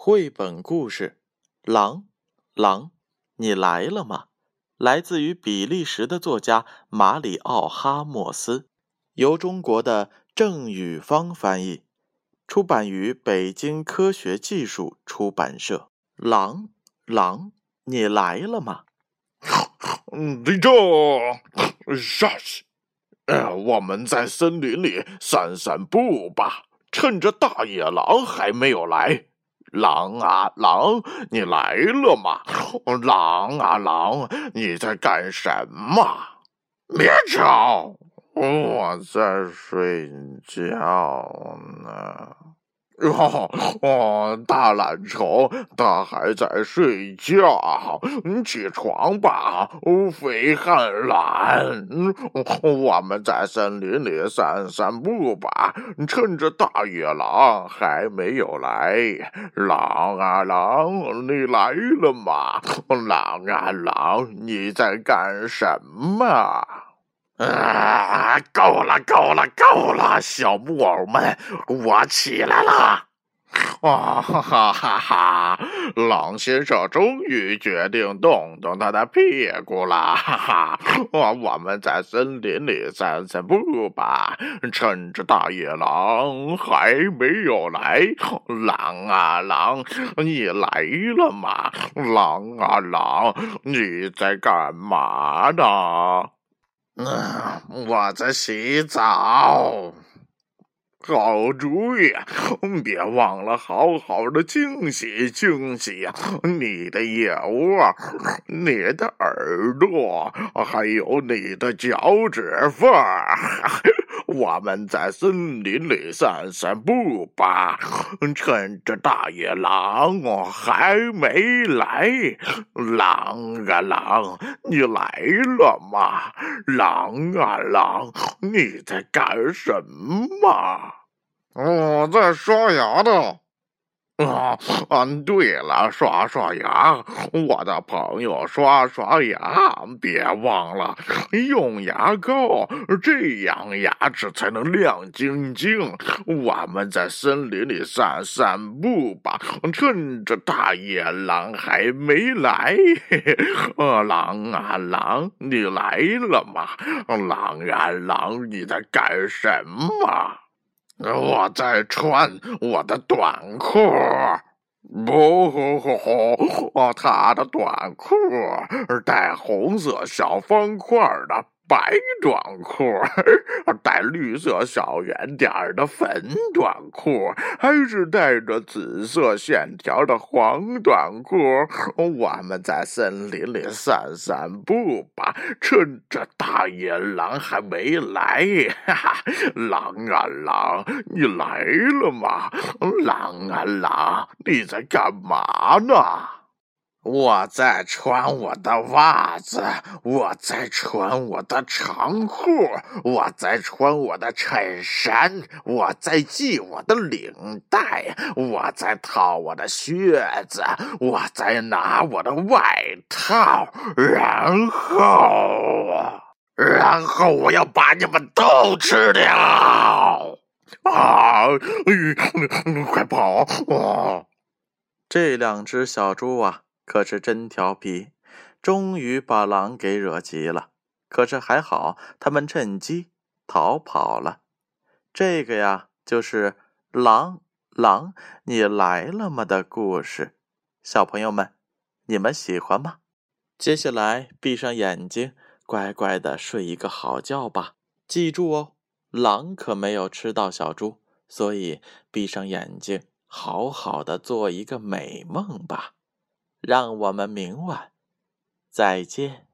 绘本故事《狼，狼，你来了吗》？来自于比利时的作家马里奥·哈莫斯，由中国的郑宇芳翻译，出版于北京科学技术出版社。狼，狼，你来了吗？嗯，队长，啥西？呃，我们在森林里散散步吧，趁着大野狼还没有来。狼啊狼，你来了吗？狼啊狼，你在干什么？别吵，我在睡觉呢。哦 哦，大懒虫，它还在睡觉。你起床吧，肥汉懒。我们在森林里散散步吧，趁着大野狼还没有来。狼啊狼，你来了吗？狼啊狼，你在干什么？啊！够了，够了，够了，小木偶们，我起来了！啊哈哈哈哈！狼先生终于决定动动他的屁股了，哈哈！我我们在森林里散散步吧，趁着大野狼还没有来。狼啊狼，你来了吗？狼啊狼，你在干嘛呢？嗯，我在洗澡。好主意，别忘了好好的清洗清洗！你的腋窝、你的耳朵，还有你的脚趾缝。我们在森林里散散步吧，趁着大野狼还没来。狼啊狼，你来了吗？狼啊狼，你在干什么？我在刷牙呢。啊，嗯，对了，刷刷牙，我的朋友，刷刷牙，别忘了用牙膏，这样牙齿才能亮晶晶。我们在森林里散散步吧，趁着大野狼还没来。呃，狼啊狼，你来了吗？狼啊狼，你在干什么？我在穿我的短裤，不，他的短裤带红色小方块的。白短裤，带绿色小圆点的粉短裤，还是带着紫色线条的黄短裤？我们在森林里散散步吧，趁着大野狼还没来。狼啊狼，你来了吗？狼啊狼，你在干嘛呢？我在穿我的袜子，我在穿我的长裤，我在穿我的衬衫，我在系我的领带，我在套我的靴子，我在拿我的外套，然后，然后我要把你们都吃掉！啊！快跑！啊！这两只小猪啊！可是真调皮，终于把狼给惹急了。可是还好，他们趁机逃跑了。这个呀，就是“狼狼，你来了吗”的故事。小朋友们，你们喜欢吗？接下来闭上眼睛，乖乖的睡一个好觉吧。记住哦，狼可没有吃到小猪，所以闭上眼睛，好好的做一个美梦吧。让我们明晚再见。